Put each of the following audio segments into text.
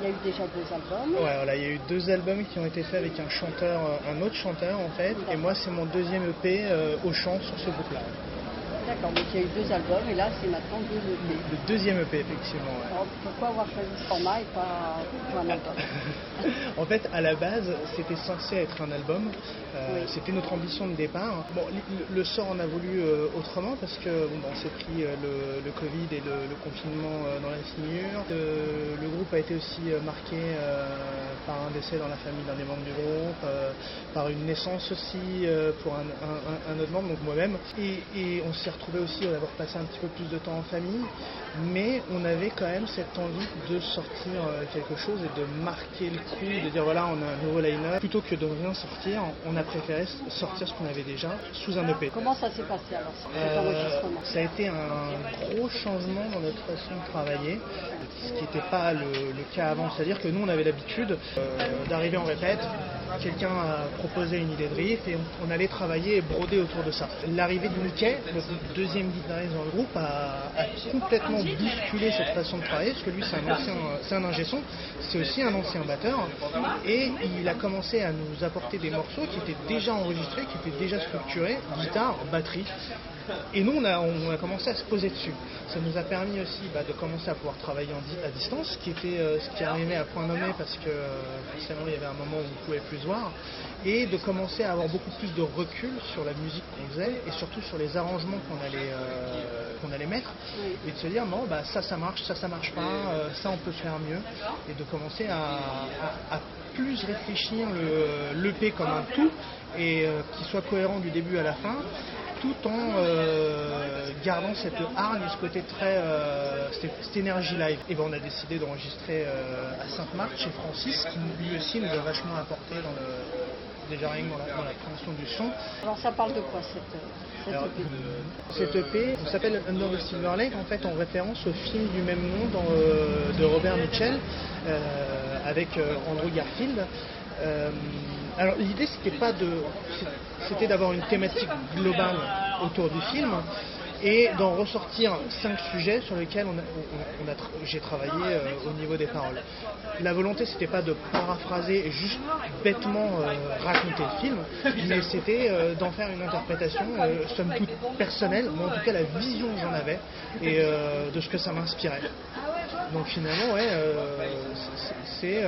Il y a eu déjà deux albums. Ouais, voilà, il y a eu deux albums qui ont été faits avec un chanteur, euh, un autre chanteur en fait, et moi c'est mon deuxième EP euh, au chant sur ce groupe-là. D'accord, donc il y a eu deux albums et là c'est maintenant deux EP. Le deuxième EP effectivement. ouais. Alors pourquoi avoir choisi ce format et pas un album en fait, à la base, c'était censé être un album. Euh, Oui. C'était notre ambition de départ. Bon, le, sort en a voulu euh, autrement parce que bon, on s'est pris euh, le, le Covid et le, le confinement dans la figure. Le groupe a été aussi marqué par un décès dans la famille d'un des membres du groupe, par une naissance aussi pour un, un- un- un autre membre, donc moi-même. Et, et on s'est retrouvé aussi à avoir passé un petit peu plus de temps en famille, mais on avait quand même cette envie de sortir euh, quelque chose et de marquer le coup, de dire voilà, on a un nouveau line-up. Plutôt que de rien sortir, on a préféré sortir ce qu'on avait déjà sous un EP. Comment ça s'est passé alors Euh, ça a été un gros changement dans notre façon de travailler, ce qui n'était pas le, le cas avant. C'est-à-dire que nous, on avait l'habitude euh, d'arriver en répète, quelqu'un a proposé une idée de riff et on, allait travailler et broder autour de ça. L'arrivée de Mickey, le deuxième guitariste dans le groupe, a, a complètement bousculé cette façon de travailler, parce que lui, c'est un ancien, c'est un ingé son, c'est aussi un ancien batteur, et il a commencé à nous apporter des morceaux qui étaient déjà enregistrés, qui étaient déjà structurés, guitare, batterie, et nous, on a, commencé à se poser dessus. Ça nous a permis aussi bah, de commencer à pouvoir travailler à distance, ce qui était euh, ce qui arrivait à point nommé parce que forcément il y avait un moment où on ne pouvait plus voir, et de commencer à avoir beaucoup plus de recul sur la musique qu'on faisait et surtout sur les arrangements qu'on allait euh, allait mettre, et de se dire non bah ça ça marche, ça ça marche pas, euh, ça on peut faire mieux, et de commencer à, plus réfléchir le l'EP comme un tout et euh, qu'il soit cohérent du début à la fin tout en euh, gardant cette hargne, ce côté très euh, cette, cette énergie live. Et ben on a décidé d'enregistrer euh, à Sainte-Marthe chez Francis, qui lui aussi nous a vachement apporté dans le déjà rien que dans la, dans la création du son. Alors ça parle de quoi cette, cette Alors, EP cette EP s'appelle Under the Silver Lake en fait en référence au film du même nom dans, de Robert Mitchell avec Andrew Garfield. Alors l'idée c'était pas de c'était d'avoir une thématique globale autour du film et d'en ressortir cinq sujets sur lesquels on on- j'ai travaillé euh, au niveau des paroles. La volonté c'était pas de paraphraser et juste bêtement euh, raconter le film, mais c'était euh, d'en faire une interprétation somme toute personnelle, mais en tout cas la vision que j'en avais et de ce que ça m'inspirait. Donc finalement ouais c'est-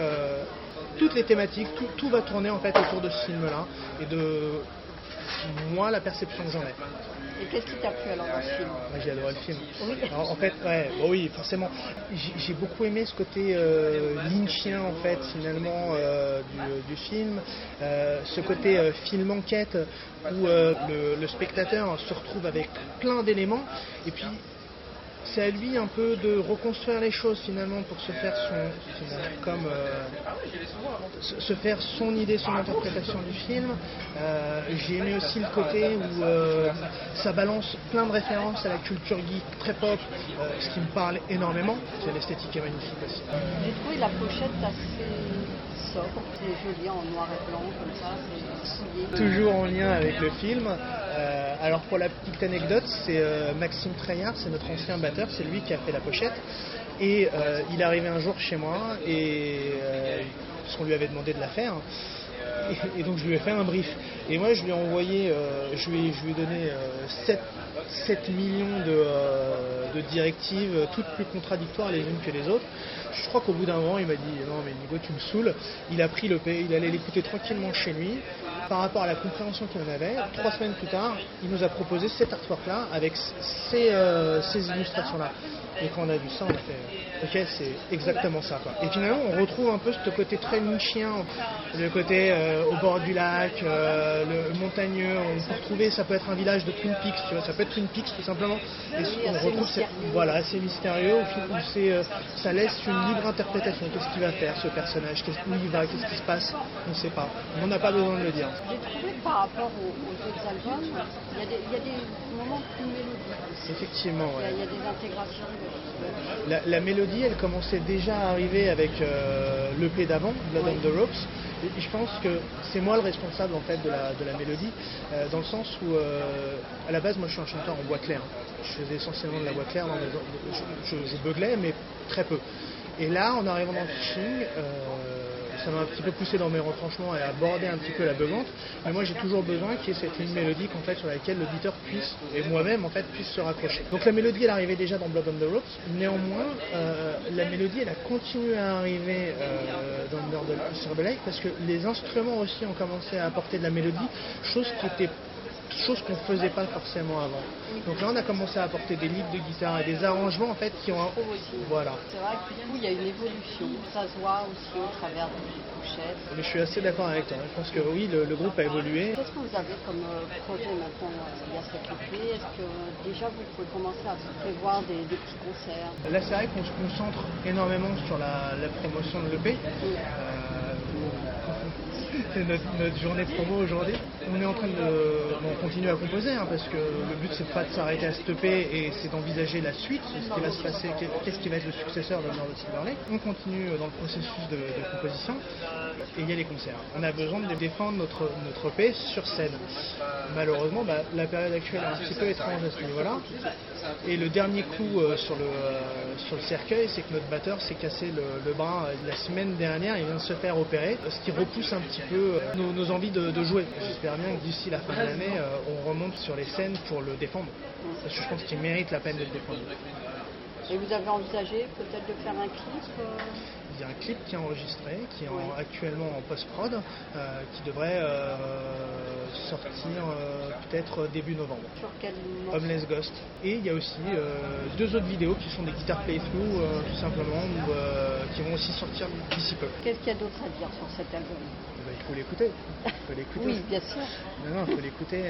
toutes les thématiques, tout, tout va tourner en fait autour de ce film-là et de moi la perception que j'en ai. Et qu'est-ce qui t'a plu alors dans ce film? J'ai adoré le film. Oui. Alors, en fait, ouais, bon, oui, forcément. J'ai beaucoup aimé ce côté euh, lynchien en fait finalement euh, du, du film, Euh, ce côté euh, film enquête où le, le spectateur se retrouve avec plein d'éléments et puis c'est à lui un peu de reconstruire les choses finalement pour se faire son comme euh, se- se faire son idée, son interprétation du film. Euh, J'ai aimé aussi le côté où euh, ça balance plein de références à la culture geek très pop, ce qui me parle énormément. C'est l'esthétique est magnifique aussi. J'ai trouvé la pochette assez sobre, c'est joli en noir et blanc comme ça, c'est. Toujours en lien avec le film. Alors pour la petite anecdote, c'est Maxime Treillard, c'est notre ancien batteur, c'est lui qui a fait la pochette. Et euh, il est arrivé un jour chez moi et euh, qu'on lui avait demandé de la faire. Et, donc je lui ai fait un brief. Et moi je lui ai envoyé, euh, je, lui ai, donné euh, 7, 7 millions de, euh, directives, euh, toutes plus contradictoires les unes que les autres. Je crois qu'au bout d'un moment il m'a dit non mais Nico tu me saoules. Il a pris le il allait l'écouter tranquillement chez lui. Par rapport à la compréhension qu'il en avait, trois semaines plus tard, il nous a proposé cet artwork-là avec ces, euh, ces illustrations-là. Et quand on a vu ça, on a fait euh, ok, c'est exactement ça. Quoi. Et finalement, on retrouve un peu ce côté très nichien, le côté euh, au bord du lac, le montagneux. On peut retrouver, ça peut être un village de Twin Peaks, tu vois, ça peut être Twin Peaks tout simplement. Et on retrouve cette- mystérieux. voilà, assez mystérieux, c'est, euh, ça laisse une libre interprétation. Qu'est-ce qu'il va faire ce personnage? Qu'est-ce- Où il va? Qu'est-ce qui se passe? On ne sait pas. On n'a pas besoin de le dire. J'ai trouvé par rapport aux, aux autres albums, il y, a des, il y a des moments plus mélodiques. Effectivement, Il y, a, ouais. il y a des intégrations de... La, la mélodie, elle commençait déjà à arriver avec euh, l'EP d'avant, Blood Oui. on the Ropes. Et je pense que c'est moi le responsable en fait de la, de la mélodie, euh, dans le sens où euh, à la base moi je suis un chanteur en bois clair. Je faisais essentiellement de la voix claire, dans mes- je, je, je beuglais mais très peu. Et là, en arrivant dans le pitching, euh, ça m'a un petit peu poussé dans mes retranchements et aborder un petit peu la bevante. Mais moi, j'ai toujours besoin qu'il y ait cette ligne mélodique en fait sur laquelle l'auditeur puisse, et moi-même en fait, puisse se raccrocher. Donc la mélodie, elle arrivait déjà dans Blood on the Ropes. Néanmoins, euh, la mélodie, elle a continué à arriver euh, dans Murder sur the Lake parce que les instruments aussi ont commencé à apporter de la mélodie, chose qui était chose qu'on ne faisait pas forcément avant. Donc là, on a commencé à apporter des lits de guitare et des arrangements en fait qui ont un... Voilà. C'est vrai que du coup, il y a une évolution. Ça se voit aussi au travers des pochettes. Mais je suis assez d'accord avec toi. Je pense que oui, le, le groupe a évolué. Qu'est-ce que vous avez comme euh, projet maintenant euh, Il y a cette EP. Est-ce que euh, déjà vous pouvez commencer à prévoir des, des petits concerts? Là, c'est vrai qu'on se concentre énormément sur la, la promotion de l'EP. C'est notre, journée promo aujourd'hui. On est en train de, bon, on continue à composer hein, parce que le but c'est pas de s'arrêter à stopper et c'est d'envisager la suite, ce qui va se passer, qu'est-ce qui va être le successeur de Lord of Silver Lake. On continue dans le processus de, de composition et il y a les concerts. On a besoin de défendre notre, notre EP sur scène. Malheureusement, bah, la période actuelle est un petit peu étrange à ce niveau-là. Et le dernier coup euh, sur, le, euh, sur le cercueil, c'est que notre batteur s'est cassé le, le bras euh, la semaine dernière, il vient de se faire opérer, ce qui repousse un petit peu euh, nos, envies de, de jouer. J'espère bien que d'ici la fin de l'année, euh, on remonte sur les scènes pour le défendre. Parce que je pense qu'il mérite la peine d'être défendu. Et vous avez envisagé peut-être de faire un clip euh, Il y a un clip qui est enregistré, qui est en- Oui. actuellement en post-prod, euh, qui devrait euh, sortir euh, peut-être début novembre. sur quel Homeless Ghost. Et il y a aussi deux autres vidéos qui sont des guitares playthrough, tout simplement, ou, qui vont aussi sortir d'ici peu. Qu'est-ce qu'il y a d'autre à dire sur cet album? Il faut l'écouter. Il faut l'écouter. Oui, bien sûr. Non, non, il faut l'écouter.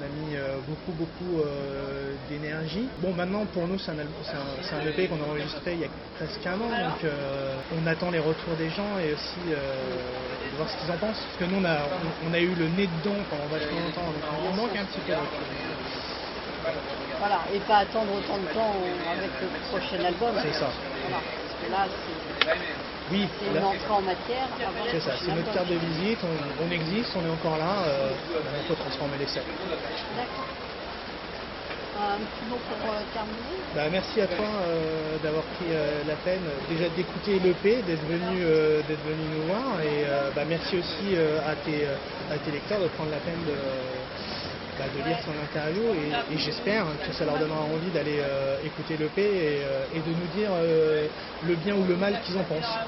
On, a mis euh, beaucoup, beaucoup euh, d'énergie. Bon, maintenant, pour nous, c'est un, un, EP qu'on a enregistré il y a presque un an, donc euh, on attend les retours des gens et aussi de voir ce qu'ils en pensent. Parce que nous, on a, on, on a eu le nez dedans pendant vachement longtemps, donc on manque un petit peu. Voilà, et pas attendre autant de temps avec le prochain album. C'est ça. Voilà, parce que là, c'est Oui, c'est une entrée en matière c'est ça, c'est notre carte de visite, on, on existe, on est encore là, euh, il faut transformer l'essai. D'accord. Un petit mot pour euh, terminer Bah, merci à toi euh, d'avoir pris euh, la peine déjà d'écouter l'EP, d'être venu, d'être venu nous voir et bah, merci aussi à, tes, à tes lecteurs de prendre la peine de, bah, de lire son interview et, j'espère que ça leur donnera envie d'aller euh, écouter l'EP et, euh, et de nous dire euh, le bien ou le mal qu'ils en pensent.